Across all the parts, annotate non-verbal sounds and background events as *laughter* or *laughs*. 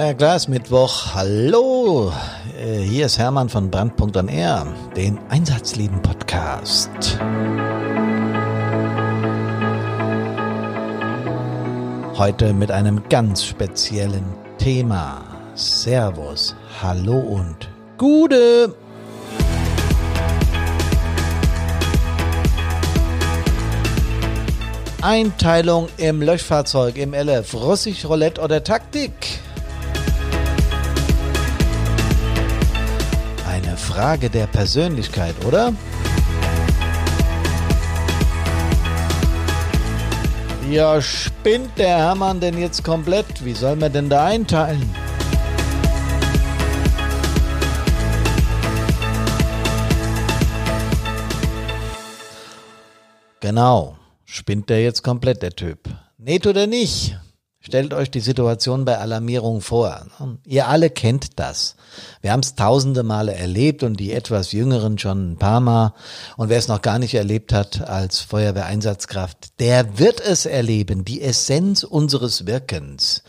Ja, klar, ist Mittwoch. Hallo, äh, hier ist Hermann von Brandpunkt on Air, den Einsatzleben Podcast. Heute mit einem ganz speziellen Thema. Servus, Hallo und Gude. Einteilung im Löschfahrzeug, im LF, Russisch Roulette oder Taktik? Frage der Persönlichkeit, oder? Ja, spinnt der Hermann denn jetzt komplett? Wie soll man denn da einteilen? Genau. Spinnt der jetzt komplett, der Typ? Näht oder nicht? Stellt euch die Situation bei Alarmierung vor. Ihr alle kennt das. Wir haben es tausende Male erlebt und die etwas Jüngeren schon ein paar Mal. Und wer es noch gar nicht erlebt hat als Feuerwehreinsatzkraft, der wird es erleben. Die Essenz unseres Wirkens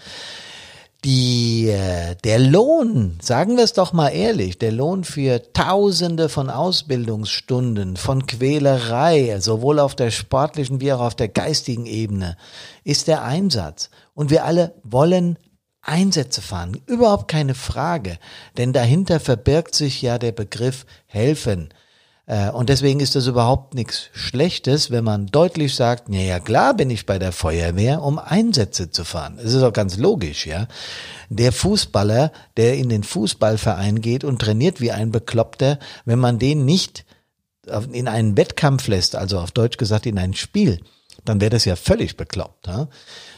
die, äh, der Lohn, sagen wir es doch mal ehrlich, der Lohn für Tausende von Ausbildungsstunden, von Quälerei, sowohl auf der sportlichen wie auch auf der geistigen Ebene, ist der Einsatz. Und wir alle wollen Einsätze fahren, überhaupt keine Frage, denn dahinter verbirgt sich ja der Begriff helfen. Äh, und deswegen ist das überhaupt nichts Schlechtes, wenn man deutlich sagt, ja, ja klar bin ich bei der Feuerwehr, um Einsätze zu fahren. Das ist auch ganz logisch, ja. Der Fußballer, der in den Fußballverein geht und trainiert wie ein Bekloppter, wenn man den nicht in einen Wettkampf lässt, also auf Deutsch gesagt in ein Spiel, dann wäre das ja völlig bekloppt. Ja?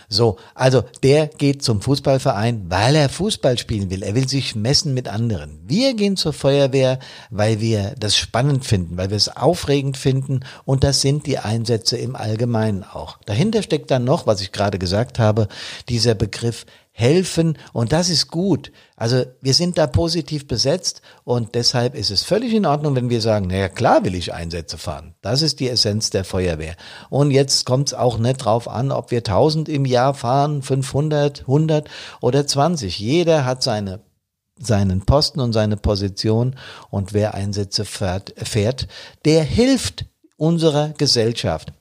So, also der geht zum Fußballverein, weil er Fußball spielen will. Er will sich messen mit anderen. Wir gehen zur Feuerwehr, weil wir das spannend finden, weil wir es aufregend finden und das sind die Einsätze im Allgemeinen auch. Dahinter steckt dann noch, was ich gerade gesagt habe, dieser Begriff helfen und das ist gut. Also wir sind da positiv besetzt und deshalb ist es völlig in Ordnung, wenn wir sagen, naja klar will ich Einsätze fahren. Das ist die Essenz der Feuerwehr. Und jetzt kommt es auch nicht drauf an, ob wir 1000 im Jahr fahren, 500, 100 oder 20. Jeder hat seine seinen Posten und seine Position und wer Einsätze fährt, fährt der hilft unserer Gesellschaft.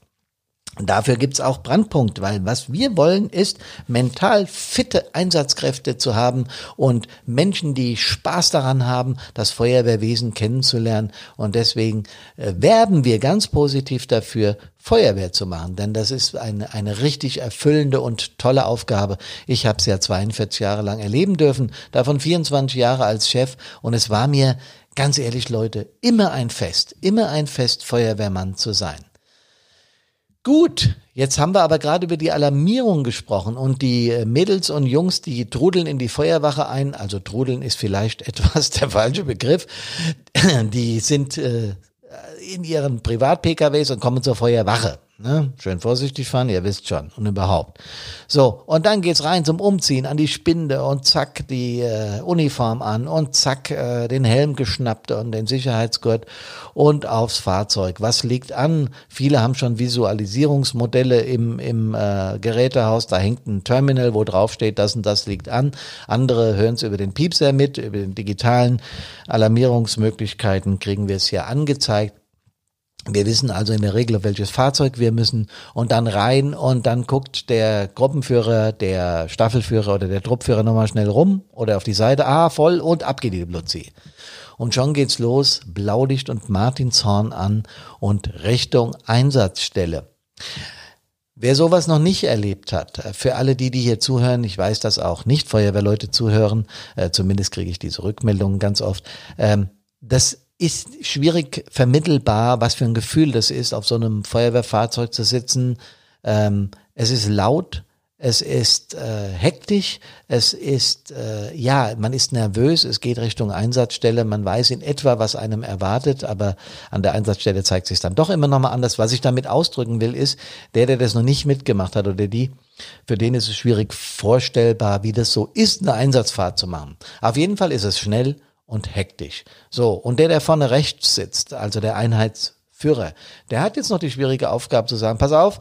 Dafür gibt's auch Brandpunkt, weil was wir wollen ist, mental fitte Einsatzkräfte zu haben und Menschen, die Spaß daran haben, das Feuerwehrwesen kennenzulernen. Und deswegen äh, werben wir ganz positiv dafür, Feuerwehr zu machen, denn das ist eine, eine richtig erfüllende und tolle Aufgabe. Ich habe es ja 42 Jahre lang erleben dürfen, davon 24 Jahre als Chef und es war mir, ganz ehrlich Leute, immer ein Fest, immer ein Fest, Feuerwehrmann zu sein. Gut, jetzt haben wir aber gerade über die Alarmierung gesprochen und die äh, Mädels und Jungs, die trudeln in die Feuerwache ein, also trudeln ist vielleicht *laughs* etwas der falsche Begriff, die sind äh, in ihren Privat-PKWs und kommen zur Feuerwache. Ne? Schön vorsichtig fahren, ihr wisst schon. Und überhaupt. So, und dann geht's rein zum Umziehen an die Spinde und zack die äh, Uniform an und zack äh, den Helm geschnappt und den Sicherheitsgurt und aufs Fahrzeug. Was liegt an? Viele haben schon Visualisierungsmodelle im, im äh, Gerätehaus. Da hängt ein Terminal, wo drauf steht, das und das liegt an. Andere hören es über den Piepser mit, über den digitalen Alarmierungsmöglichkeiten kriegen wir es hier angezeigt. Wir wissen also in der Regel, auf welches Fahrzeug wir müssen und dann rein und dann guckt der Gruppenführer, der Staffelführer oder der Truppführer nochmal schnell rum oder auf die Seite, ah, voll und ab geht die Blutzi. Und schon geht's los, Blaulicht und Martinshorn an und Richtung Einsatzstelle. Wer sowas noch nicht erlebt hat, für alle die, die hier zuhören, ich weiß, dass auch nicht Feuerwehrleute zuhören, äh, zumindest kriege ich diese Rückmeldungen ganz oft, ähm, das ist schwierig vermittelbar, was für ein Gefühl das ist, auf so einem Feuerwehrfahrzeug zu sitzen. Ähm, es ist laut, es ist äh, hektisch, es ist, äh, ja, man ist nervös, es geht Richtung Einsatzstelle, man weiß in etwa, was einem erwartet, aber an der Einsatzstelle zeigt sich dann doch immer nochmal anders. Was ich damit ausdrücken will, ist, der, der das noch nicht mitgemacht hat oder die, für den ist es schwierig vorstellbar, wie das so ist, eine Einsatzfahrt zu machen. Auf jeden Fall ist es schnell und hektisch. So, und der, der vorne rechts sitzt, also der Einheitsführer, der hat jetzt noch die schwierige Aufgabe zu sagen, pass auf,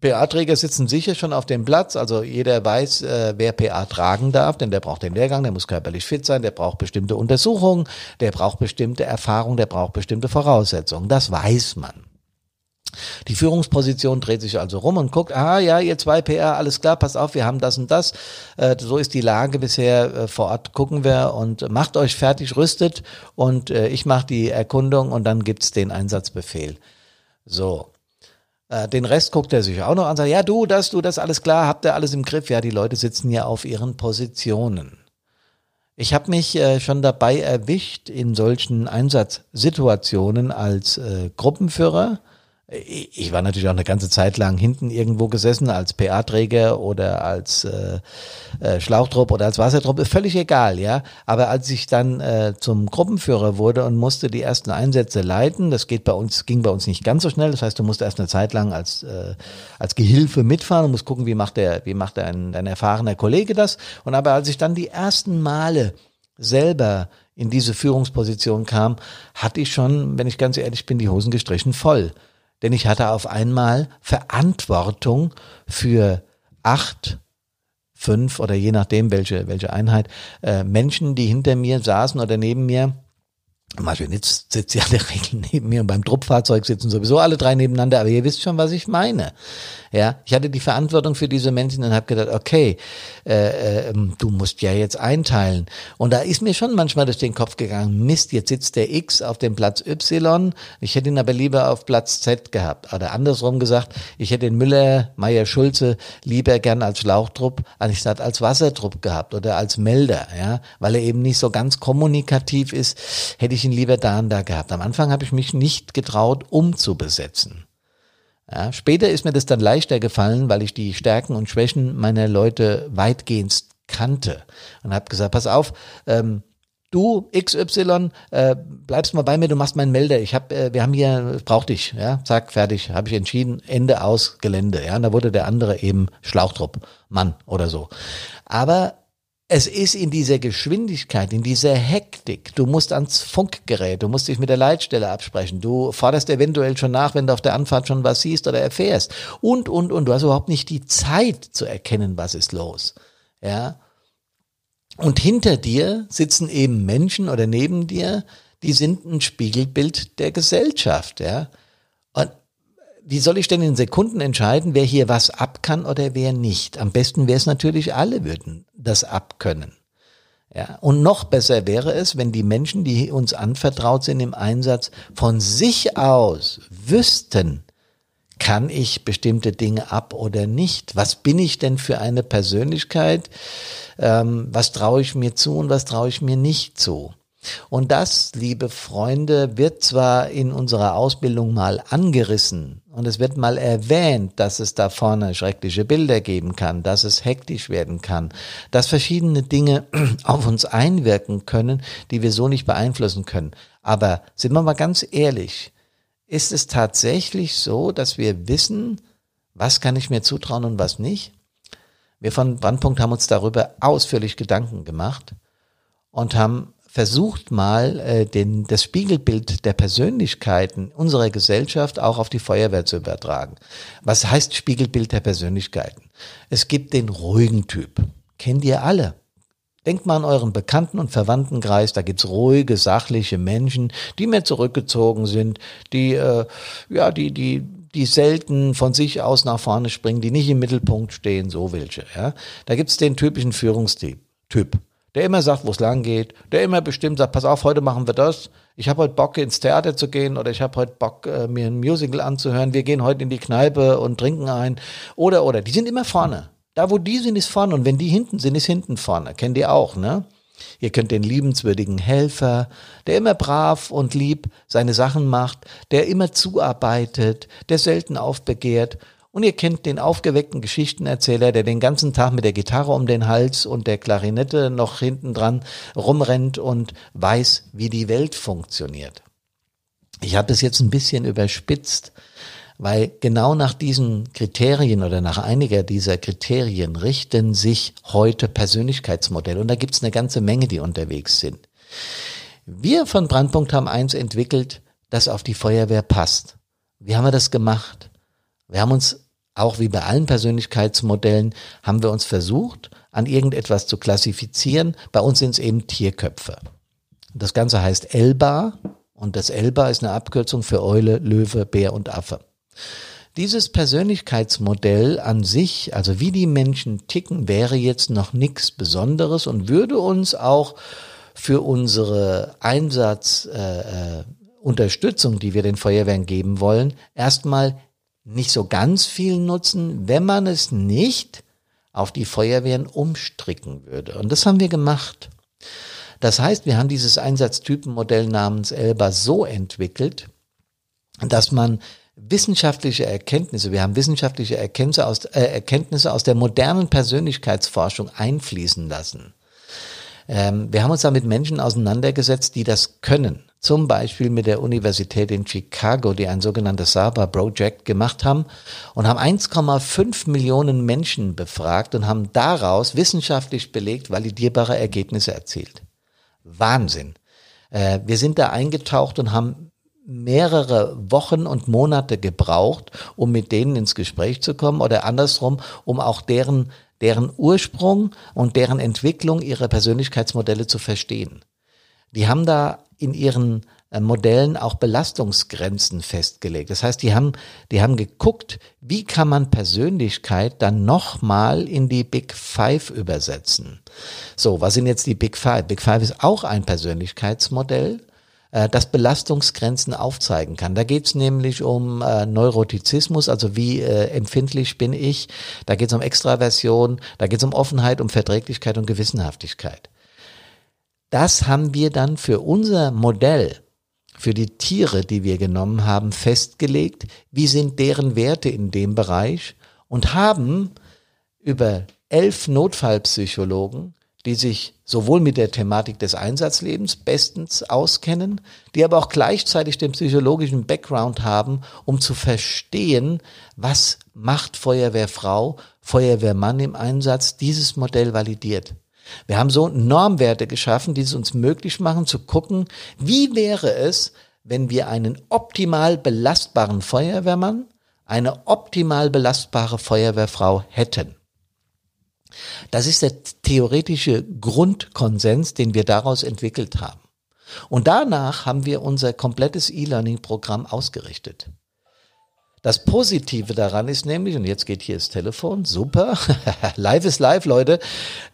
PA-Träger sitzen sicher schon auf dem Platz, also jeder weiß, äh, wer PA tragen darf, denn der braucht den Lehrgang, der muss körperlich fit sein, der braucht bestimmte Untersuchungen, der braucht bestimmte Erfahrungen, der braucht bestimmte Voraussetzungen. Das weiß man. Die Führungsposition dreht sich also rum und guckt, ah ja, ihr zwei PR, alles klar, pass auf, wir haben das und das. Äh, so ist die Lage bisher äh, vor Ort, gucken wir und macht euch fertig, rüstet und äh, ich mache die Erkundung und dann gibt's den Einsatzbefehl. So. Äh, den Rest guckt er sich auch noch an, sagt, ja du, das, du, das, alles klar, habt ihr alles im Griff? Ja, die Leute sitzen ja auf ihren Positionen. Ich habe mich äh, schon dabei erwischt in solchen Einsatzsituationen als äh, Gruppenführer, ich war natürlich auch eine ganze Zeit lang hinten irgendwo gesessen als PA-Träger oder als äh, äh, Schlauchtrupp oder als Wassertrupp, völlig egal, ja. Aber als ich dann äh, zum Gruppenführer wurde und musste die ersten Einsätze leiten, das geht bei uns, ging bei uns nicht ganz so schnell. Das heißt, du musst erst eine Zeit lang als äh, als Gehilfe mitfahren und musst gucken, wie macht der, wie macht dein, dein erfahrener Kollege das. Und aber als ich dann die ersten Male selber in diese Führungsposition kam, hatte ich schon, wenn ich ganz ehrlich bin, die Hosen gestrichen voll denn ich hatte auf einmal Verantwortung für acht, fünf oder je nachdem welche, welche Einheit, äh, Menschen, die hinter mir saßen oder neben mir Marionitz sitzt ja in der Regel neben mir und beim Truppfahrzeug sitzen sowieso alle drei nebeneinander, aber ihr wisst schon, was ich meine. Ja, ich hatte die Verantwortung für diese Menschen und habe gedacht, okay, äh, äh, du musst ja jetzt einteilen. Und da ist mir schon manchmal durch den Kopf gegangen, Mist, jetzt sitzt der X auf dem Platz Y, ich hätte ihn aber lieber auf Platz Z gehabt. Oder andersrum gesagt, ich hätte den Müller, Meier, Schulze lieber gern als Schlauchtrupp anstatt als Wassertrupp gehabt oder als Melder, ja, weil er eben nicht so ganz kommunikativ ist, hätte ich ihn lieber da und da gehabt. Am Anfang habe ich mich nicht getraut, umzubesetzen. Ja, später ist mir das dann leichter gefallen, weil ich die Stärken und Schwächen meiner Leute weitgehend kannte und habe gesagt, pass auf, ähm, du XY, äh, bleibst mal bei mir, du machst meinen Melder. Ich habe, äh, wir haben hier, brauch dich, ja, zack, fertig, habe ich entschieden, Ende aus Gelände, ja, und da wurde der andere eben Schlauchtrupp, Mann oder so. Aber es ist in dieser Geschwindigkeit, in dieser Hektik. Du musst ans Funkgerät, du musst dich mit der Leitstelle absprechen. Du forderst eventuell schon nach, wenn du auf der Anfahrt schon was siehst oder erfährst. Und, und, und. Du hast überhaupt nicht die Zeit zu erkennen, was ist los. Ja. Und hinter dir sitzen eben Menschen oder neben dir, die sind ein Spiegelbild der Gesellschaft, ja. Wie soll ich denn in Sekunden entscheiden, wer hier was ab kann oder wer nicht? Am besten wäre es natürlich, alle würden das abkönnen. Ja, und noch besser wäre es, wenn die Menschen, die uns anvertraut sind im Einsatz, von sich aus wüssten, kann ich bestimmte Dinge ab oder nicht? Was bin ich denn für eine Persönlichkeit? Ähm, was traue ich mir zu und was traue ich mir nicht zu? Und das, liebe Freunde, wird zwar in unserer Ausbildung mal angerissen und es wird mal erwähnt, dass es da vorne schreckliche Bilder geben kann, dass es hektisch werden kann, dass verschiedene Dinge *clears throat* auf uns einwirken können, die wir so nicht beeinflussen können. Aber sind wir mal ganz ehrlich, ist es tatsächlich so, dass wir wissen, was kann ich mir zutrauen und was nicht? Wir von Brandpunkt haben uns darüber ausführlich Gedanken gemacht und haben versucht mal, äh, den, das Spiegelbild der Persönlichkeiten unserer Gesellschaft auch auf die Feuerwehr zu übertragen. Was heißt Spiegelbild der Persönlichkeiten? Es gibt den ruhigen Typ. Kennt ihr alle? Denkt mal an euren Bekannten- und Verwandtenkreis, da gibt's ruhige, sachliche Menschen, die mehr zurückgezogen sind, die, äh, ja, die, die, die selten von sich aus nach vorne springen, die nicht im Mittelpunkt stehen, so welche. Ja? Da gibt's den typischen Führungstyp. Typ der immer sagt, wo es lang geht, der immer bestimmt sagt, pass auf, heute machen wir das. Ich habe heute Bock ins Theater zu gehen oder ich habe heute Bock äh, mir ein Musical anzuhören. Wir gehen heute in die Kneipe und trinken ein oder oder. Die sind immer vorne. Da wo die sind, ist vorne und wenn die hinten sind, ist hinten vorne. Kennt ihr auch, ne? Ihr könnt den liebenswürdigen Helfer, der immer brav und lieb seine Sachen macht, der immer zuarbeitet, der selten aufbegehrt und ihr kennt den aufgeweckten Geschichtenerzähler, der den ganzen Tag mit der Gitarre um den Hals und der Klarinette noch hinten dran rumrennt und weiß, wie die Welt funktioniert. Ich habe es jetzt ein bisschen überspitzt, weil genau nach diesen Kriterien oder nach einiger dieser Kriterien richten sich heute Persönlichkeitsmodelle. Und da gibt es eine ganze Menge, die unterwegs sind. Wir von Brandpunkt haben eins entwickelt, das auf die Feuerwehr passt. Wie haben wir das gemacht? Wir haben uns auch wie bei allen Persönlichkeitsmodellen, haben wir uns versucht, an irgendetwas zu klassifizieren. Bei uns sind es eben Tierköpfe. Das Ganze heißt Elba und das Elba ist eine Abkürzung für Eule, Löwe, Bär und Affe. Dieses Persönlichkeitsmodell an sich, also wie die Menschen ticken, wäre jetzt noch nichts Besonderes und würde uns auch für unsere Einsatzunterstützung, äh, äh die wir den Feuerwehren geben wollen, erstmal nicht so ganz viel nutzen, wenn man es nicht auf die Feuerwehren umstricken würde. Und das haben wir gemacht. Das heißt, wir haben dieses Einsatztypenmodell namens Elba so entwickelt, dass man wissenschaftliche Erkenntnisse, wir haben wissenschaftliche Erkenntnisse aus, äh, Erkenntnisse aus der modernen Persönlichkeitsforschung einfließen lassen. Ähm, wir haben uns da mit Menschen auseinandergesetzt, die das können. Zum Beispiel mit der Universität in Chicago, die ein sogenanntes SABA Project gemacht haben und haben 1,5 Millionen Menschen befragt und haben daraus wissenschaftlich belegt validierbare Ergebnisse erzielt. Wahnsinn. Äh, wir sind da eingetaucht und haben mehrere Wochen und Monate gebraucht, um mit denen ins Gespräch zu kommen oder andersrum, um auch deren, deren Ursprung und deren Entwicklung ihrer Persönlichkeitsmodelle zu verstehen. Die haben da in ihren äh, Modellen auch Belastungsgrenzen festgelegt. Das heißt, die haben, die haben geguckt, wie kann man Persönlichkeit dann nochmal in die Big Five übersetzen. So, was sind jetzt die Big Five? Big Five ist auch ein Persönlichkeitsmodell äh, das Belastungsgrenzen aufzeigen kann. Da geht es nämlich um äh, Neurotizismus, also wie äh, empfindlich bin ich. Da geht es um Extraversion, da geht es um Offenheit, um Verträglichkeit und Gewissenhaftigkeit. Das haben wir dann für unser Modell, für die Tiere, die wir genommen haben, festgelegt. Wie sind deren Werte in dem Bereich? Und haben über elf Notfallpsychologen die sich sowohl mit der Thematik des Einsatzlebens bestens auskennen, die aber auch gleichzeitig den psychologischen Background haben, um zu verstehen, was macht Feuerwehrfrau, Feuerwehrmann im Einsatz, dieses Modell validiert. Wir haben so Normwerte geschaffen, die es uns möglich machen zu gucken, wie wäre es, wenn wir einen optimal belastbaren Feuerwehrmann, eine optimal belastbare Feuerwehrfrau hätten. Das ist der theoretische Grundkonsens, den wir daraus entwickelt haben. Und danach haben wir unser komplettes E-Learning-Programm ausgerichtet. Das Positive daran ist nämlich, und jetzt geht hier das Telefon, super, *laughs* live ist live, Leute,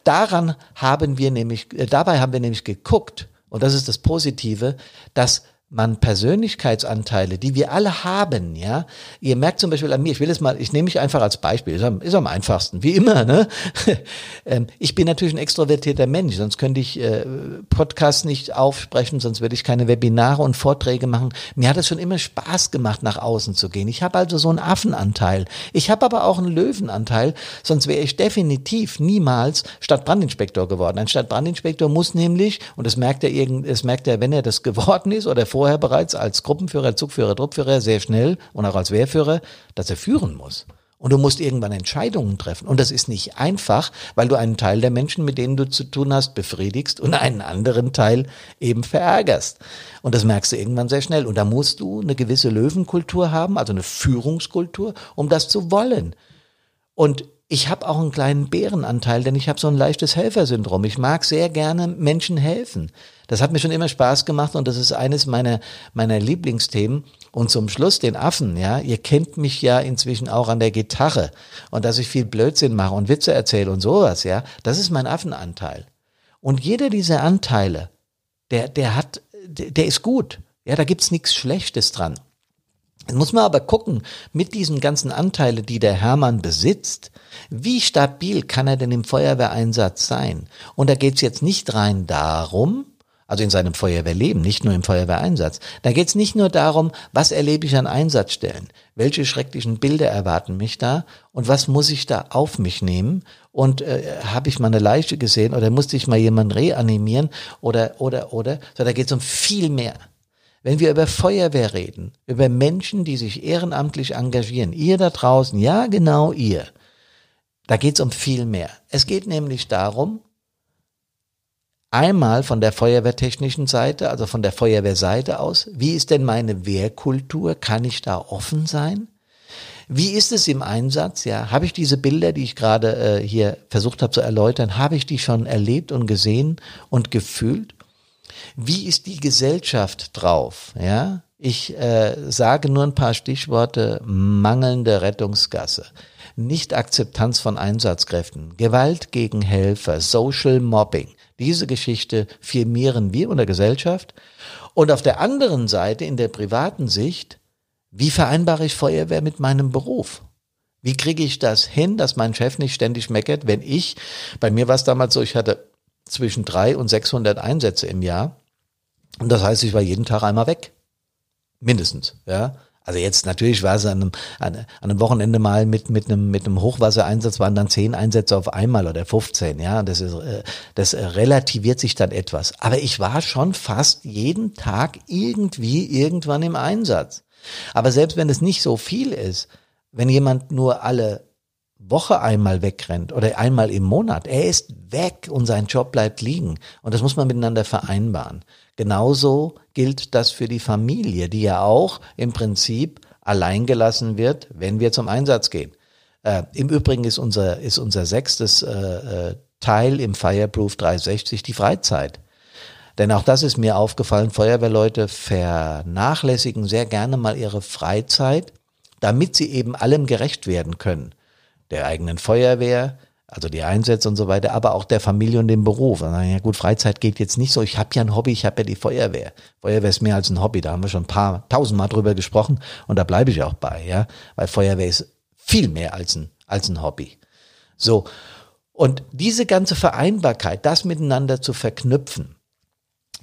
daran haben wir nämlich, äh, dabei haben wir nämlich geguckt, und das ist das Positive, dass man Persönlichkeitsanteile, die wir alle haben, ja. Ihr merkt zum Beispiel an mir, ich will es mal, ich nehme mich einfach als Beispiel, ist am, ist am einfachsten, wie immer, ne? *laughs* Ähm, ich bin natürlich ein extrovertierter Mensch, sonst könnte ich äh, Podcasts nicht aufsprechen, sonst würde ich keine Webinare und Vorträge machen. Mir hat es schon immer Spaß gemacht, nach außen zu gehen. Ich habe also so einen Affenanteil. Ich habe aber auch einen Löwenanteil, sonst wäre ich definitiv niemals Stadtbrandinspektor geworden. Ein Stadtbrandinspektor muss nämlich, und das merkt er irgend, das merkt er, wenn er das geworden ist oder vor vorher bereits als Gruppenführer, Zugführer, Truppführer sehr schnell und auch als Wehrführer, dass er führen muss. Und du musst irgendwann Entscheidungen treffen. Und das ist nicht einfach, weil du einen Teil der Menschen, mit denen du zu tun hast, befriedigst und einen anderen Teil eben verärgerst. Und das merkst du irgendwann sehr schnell. Und da musst du eine gewisse Löwenkultur haben, also eine Führungskultur, um das zu wollen. Und ich habe auch einen kleinen Bärenanteil, denn ich habe so ein leichtes Helfersyndrom. Ich mag sehr gerne Menschen helfen. Das hat mir schon immer Spaß gemacht und das ist eines meiner, meiner Lieblingsthemen. Und zum Schluss den Affen, ja. Ihr kennt mich ja inzwischen auch an der Gitarre und dass ich viel Blödsinn mache und Witze erzähle und sowas, ja. Das ist mein Affenanteil. Und jeder dieser Anteile, der, der hat, der, der ist gut. Ja, da gibt's nichts Schlechtes dran. Jetzt muss man aber gucken, mit diesen ganzen Anteile, die der Hermann besitzt, wie stabil kann er denn im Feuerwehreinsatz sein? Und da geht's jetzt nicht rein darum, also in seinem Feuerwehrleben, nicht nur im Feuerwehreinsatz. Da geht's nicht nur darum, was erlebe ich an Einsatzstellen, welche schrecklichen Bilder erwarten mich da und was muss ich da auf mich nehmen und äh, habe ich mal eine Leiche gesehen oder musste ich mal jemanden reanimieren oder oder oder, so da geht's um viel mehr. Wenn wir über Feuerwehr reden, über Menschen, die sich ehrenamtlich engagieren, ihr da draußen, ja genau ihr, da geht es um viel mehr. Es geht nämlich darum, einmal von der feuerwehrtechnischen Seite, also von der Feuerwehrseite aus, wie ist denn meine Wehrkultur? Kann ich da offen sein? Wie ist es im Einsatz? Ja, habe ich diese Bilder, die ich gerade äh, hier versucht habe zu erläutern, habe ich die schon erlebt und gesehen und gefühlt? Wie ist die Gesellschaft drauf? Ja, ich äh, sage nur ein paar Stichworte: mangelnde Rettungsgasse. Nicht-Akzeptanz von Einsatzkräften, Gewalt gegen Helfer, Social Mobbing. Diese Geschichte firmieren wir in der Gesellschaft. Und auf der anderen Seite, in der privaten Sicht, wie vereinbare ich Feuerwehr mit meinem Beruf? Wie kriege ich das hin, dass mein Chef nicht ständig meckert, wenn ich, bei mir war es damals so, ich hatte zwischen drei und 600 Einsätze im Jahr. Und das heißt, ich war jeden Tag einmal weg. Mindestens, ja. Also jetzt natürlich war es an einem, an, einem Wochenende mal mit, mit einem, mit einem Hochwassereinsatz waren dann zehn Einsätze auf einmal oder 15, ja. Das ist, äh, das relativiert sich dann etwas. Aber ich war schon fast jeden Tag irgendwie irgendwann im Einsatz. Aber selbst wenn es nicht so viel ist, wenn jemand nur alle Woche einmal wegrennt oder einmal im Monat, er ist weg und sein Job bleibt liegen. Und das muss man miteinander vereinbaren. Genauso gilt das für die Familie, die ja auch im Prinzip allein gelassen wird, wenn wir zum Einsatz gehen. Äh, Im Übrigen ist unser, ist unser sechstes äh, äh Teil im Fireproof 360 die Freizeit. Denn auch das ist mir aufgefallen, Feuerwehrleute vernachlässigen sehr gerne mal ihre Freizeit, damit sie eben allem gerecht werden können. Der eigenen Feuerwehr, also die Einsätze und so weiter, aber auch der Familie und dem Beruf. Und dann, ja gut, Freizeit geht jetzt nicht so. Ich habe ja ein Hobby, ich habe ja die Feuerwehr. Feuerwehr ist mehr als ein Hobby, da haben wir schon ein paar tausendmal drüber gesprochen und da bleibe ich auch bei, ja, weil Feuerwehr ist viel mehr als ein als ein Hobby. So und diese ganze Vereinbarkeit, das miteinander zu verknüpfen,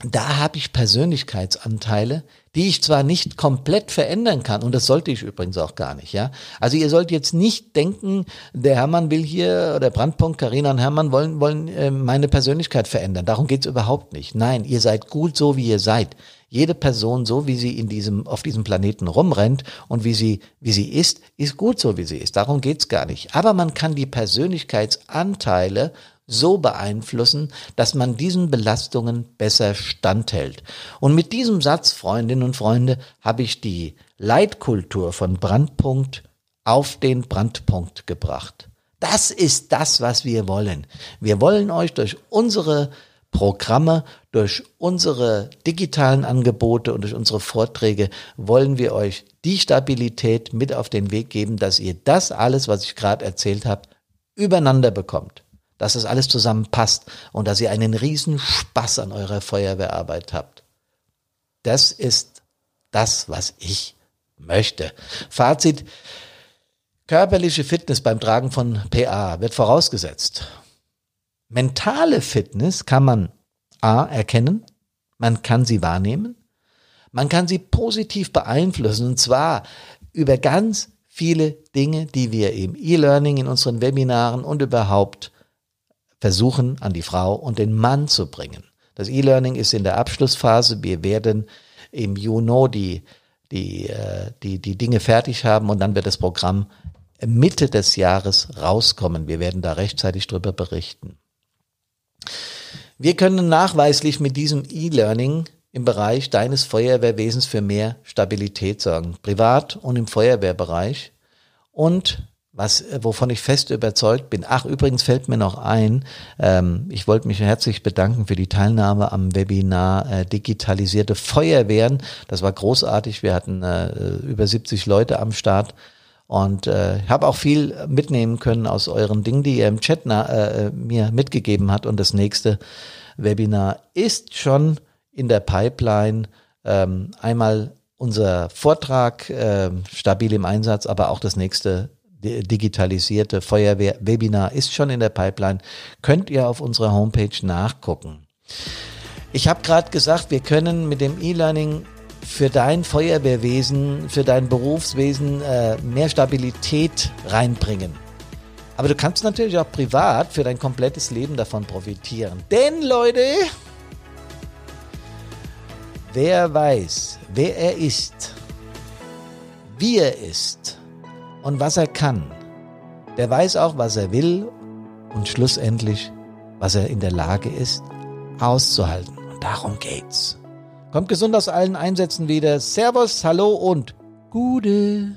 da habe ich Persönlichkeitsanteile, die ich zwar nicht komplett verändern kann, und das sollte ich übrigens auch gar nicht, ja. Also ihr sollt jetzt nicht denken, der Hermann will hier, oder Brandpunkt, Karina und Hermann wollen, wollen äh, meine Persönlichkeit verändern. Darum geht's überhaupt nicht. Nein, ihr seid gut so, wie ihr seid. Jede Person, so wie sie in diesem, auf diesem Planeten rumrennt und wie sie, wie sie ist, ist gut so, wie sie ist. Darum geht's gar nicht. Aber man kann die Persönlichkeitsanteile so beeinflussen, dass man diesen Belastungen besser standhält. Und mit diesem Satz, Freundinnen und Freunde, habe ich die Leitkultur von Brandpunkt auf den Brandpunkt gebracht. Das ist das, was wir wollen. Wir wollen euch durch unsere Programme, durch unsere digitalen Angebote und durch unsere Vorträge wollen wir euch die Stabilität mit auf den Weg geben, dass ihr das alles, was ich gerade erzählt habe, übereinander bekommt dass es alles zusammenpasst und dass ihr einen riesen Spaß an eurer Feuerwehrarbeit habt. Das ist das, was ich möchte. Fazit. Körperliche Fitness beim Tragen von PA wird vorausgesetzt. Mentale Fitness kann man A erkennen, man kann sie wahrnehmen, man kann sie positiv beeinflussen und zwar über ganz viele Dinge, die wir im E-Learning, in unseren Webinaren und überhaupt versuchen, an die Frau und den Mann zu bringen. Das E-Learning ist in der Abschlussphase. Wir werden im Juni die, die, äh, die, die Dinge fertig haben und dann wird das Programm Mitte des Jahres rauskommen. Wir werden da rechtzeitig drüber berichten. Wir können nachweislich mit diesem E-Learning im Bereich deines Feuerwehrwesens für mehr Stabilität sorgen, privat und im Feuerwehrbereich. Und was, äh, wovon ich fest überzeugt bin. Ach, übrigens fällt mir noch ein, ähm, ich wollte mich herzlich bedanken für die Teilnahme am Webinar äh, Digitalisierte Feuerwehren. Das war großartig. Wir hatten äh, über 70 Leute am Start. Und äh, habe auch viel mitnehmen können aus euren Dingen, die ihr im Chat na, äh, mir mitgegeben hat. Und das nächste Webinar ist schon in der Pipeline. Ähm, einmal unser Vortrag äh, stabil im Einsatz, aber auch das nächste digitalisierte Feuerwehr-Webinar ist schon in der Pipeline. Könnt ihr auf unserer Homepage nachgucken. Ich habe gerade gesagt, wir können mit dem E-Learning für dein Feuerwehrwesen, für dein Berufswesen äh, mehr Stabilität reinbringen. Aber du kannst natürlich auch privat für dein komplettes Leben davon profitieren. Denn Leute, wer weiß, wer er ist, wie er ist, und was er kann. Der weiß auch, was er will und schlussendlich, was er in der Lage ist, auszuhalten. Und darum geht's. Kommt gesund aus allen Einsätzen wieder. Servus, hallo und Gude.